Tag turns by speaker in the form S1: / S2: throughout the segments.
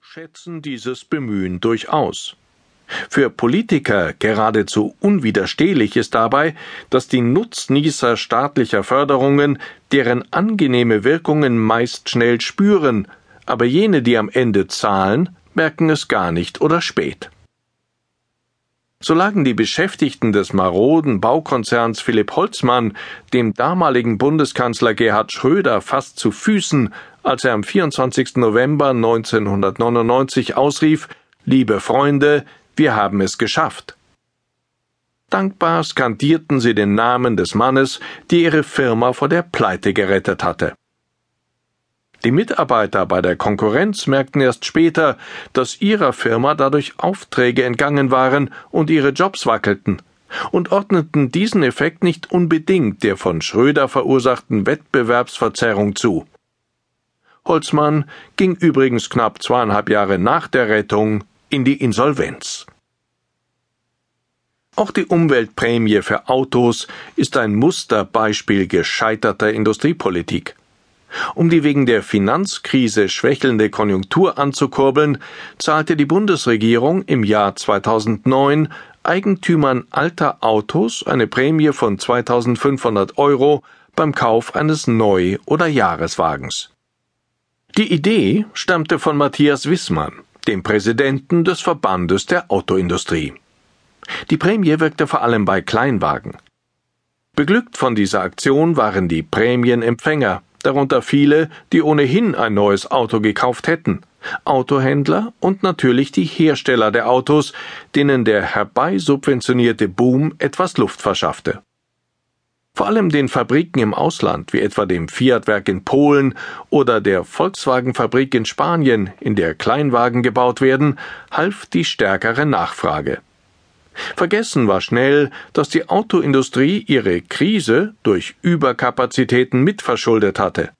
S1: Schätzen dieses Bemühen durchaus. Für Politiker geradezu unwiderstehlich ist dabei, dass die Nutznießer staatlicher Förderungen deren angenehme Wirkungen meist schnell spüren, aber jene, die am Ende zahlen, merken es gar nicht oder spät. So lagen die Beschäftigten des maroden Baukonzerns Philipp Holzmann dem damaligen Bundeskanzler Gerhard Schröder fast zu Füßen, als er am 24. November 1999 ausrief, Liebe Freunde, wir haben es geschafft. Dankbar skandierten sie den Namen des Mannes, der ihre Firma vor der Pleite gerettet hatte. Die Mitarbeiter bei der Konkurrenz merkten erst später, dass ihrer Firma dadurch Aufträge entgangen waren und ihre Jobs wackelten, und ordneten diesen Effekt nicht unbedingt der von Schröder verursachten Wettbewerbsverzerrung zu. Holzmann ging übrigens knapp zweieinhalb Jahre nach der Rettung in die Insolvenz. Auch die Umweltprämie für Autos ist ein Musterbeispiel gescheiterter Industriepolitik. Um die wegen der Finanzkrise schwächelnde Konjunktur anzukurbeln, zahlte die Bundesregierung im Jahr 2009 Eigentümern alter Autos eine Prämie von 2500 Euro beim Kauf eines Neu- oder Jahreswagens. Die Idee stammte von Matthias Wissmann, dem Präsidenten des Verbandes der Autoindustrie. Die Prämie wirkte vor allem bei Kleinwagen. Beglückt von dieser Aktion waren die Prämienempfänger, darunter viele, die ohnehin ein neues Auto gekauft hätten, Autohändler und natürlich die Hersteller der Autos, denen der herbeisubventionierte Boom etwas Luft verschaffte. Vor allem den Fabriken im Ausland, wie etwa dem Fiat-Werk in Polen oder der Volkswagen-Fabrik in Spanien, in der Kleinwagen gebaut werden, half die stärkere Nachfrage. Vergessen war schnell, dass die Autoindustrie ihre Krise durch Überkapazitäten mitverschuldet hatte.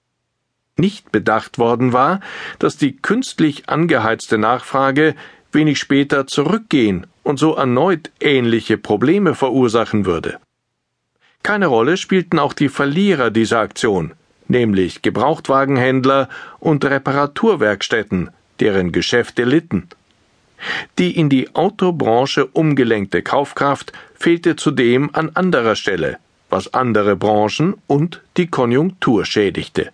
S1: Nicht bedacht worden war, dass die künstlich angeheizte Nachfrage wenig später zurückgehen und so erneut ähnliche Probleme verursachen würde. Keine Rolle spielten auch die Verlierer dieser Aktion, nämlich Gebrauchtwagenhändler und Reparaturwerkstätten, deren Geschäfte litten. Die in die Autobranche umgelenkte Kaufkraft fehlte zudem an anderer Stelle, was andere Branchen und die Konjunktur schädigte.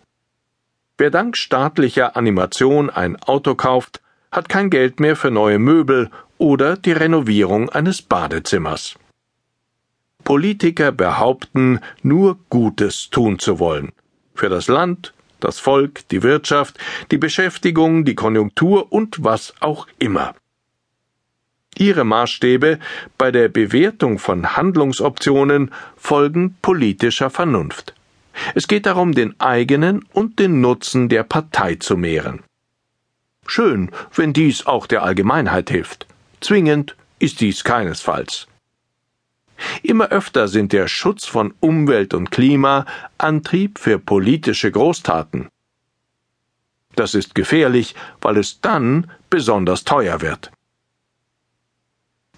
S1: Wer dank staatlicher Animation ein Auto kauft, hat kein Geld mehr für neue Möbel oder die Renovierung eines Badezimmers. Politiker behaupten, nur Gutes tun zu wollen. Für das Land, das Volk, die Wirtschaft, die Beschäftigung, die Konjunktur und was auch immer ihre Maßstäbe bei der Bewertung von Handlungsoptionen folgen politischer Vernunft. Es geht darum, den eigenen und den Nutzen der Partei zu mehren. Schön, wenn dies auch der Allgemeinheit hilft. Zwingend ist dies keinesfalls. Immer öfter sind der Schutz von Umwelt und Klima Antrieb für politische Großtaten. Das ist gefährlich, weil es dann besonders teuer wird.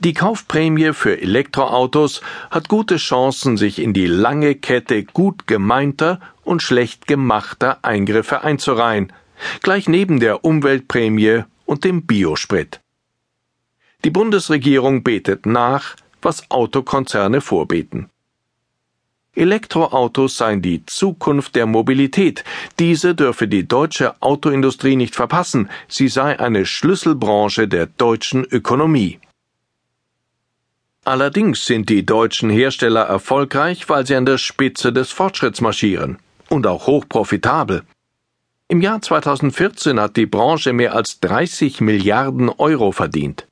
S1: Die Kaufprämie für Elektroautos hat gute Chancen, sich in die lange Kette gut gemeinter und schlecht gemachter Eingriffe einzureihen, gleich neben der Umweltprämie und dem Biosprit. Die Bundesregierung betet nach, was Autokonzerne vorbeten. Elektroautos seien die Zukunft der Mobilität. Diese dürfe die deutsche Autoindustrie nicht verpassen. Sie sei eine Schlüsselbranche der deutschen Ökonomie. Allerdings sind die deutschen Hersteller erfolgreich, weil sie an der Spitze des Fortschritts marschieren und auch hochprofitabel. Im Jahr 2014 hat die Branche mehr als 30 Milliarden Euro verdient.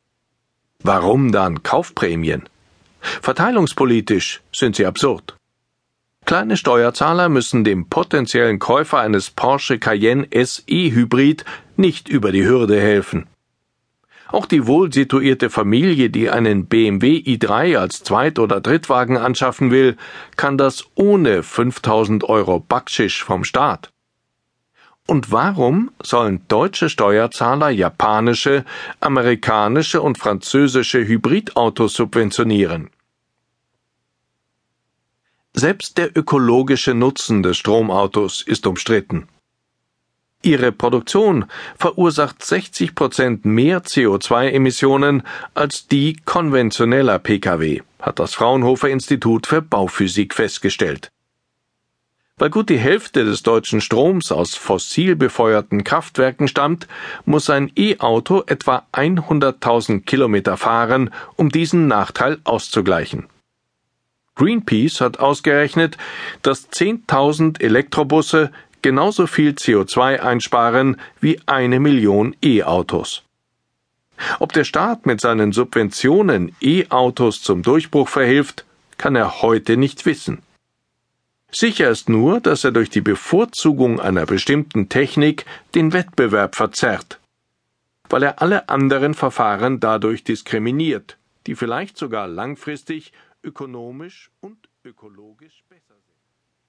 S1: Warum dann Kaufprämien? Verteilungspolitisch sind sie absurd. Kleine Steuerzahler müssen dem potenziellen Käufer eines Porsche Cayenne SE Hybrid nicht über die Hürde helfen. Auch die wohl situierte Familie, die einen BMW i3 als Zweit- oder Drittwagen anschaffen will, kann das ohne 5000 Euro Backschisch vom Staat. Und warum sollen deutsche Steuerzahler japanische, amerikanische und französische Hybridautos subventionieren? Selbst der ökologische Nutzen des Stromautos ist umstritten. Ihre Produktion verursacht 60 Prozent mehr CO2-Emissionen als die konventioneller Pkw, hat das Fraunhofer Institut für Bauphysik festgestellt. Weil gut die Hälfte des deutschen Stroms aus fossil befeuerten Kraftwerken stammt, muss ein E-Auto etwa 100.000 Kilometer fahren, um diesen Nachteil auszugleichen. Greenpeace hat ausgerechnet, dass 10.000 Elektrobusse genauso viel CO2 einsparen wie eine Million E-Autos. Ob der Staat mit seinen Subventionen E-Autos zum Durchbruch verhilft, kann er heute nicht wissen. Sicher ist nur, dass er durch die Bevorzugung einer bestimmten Technik den Wettbewerb verzerrt, weil er alle anderen Verfahren dadurch diskriminiert, die vielleicht sogar langfristig ökonomisch und ökologisch besser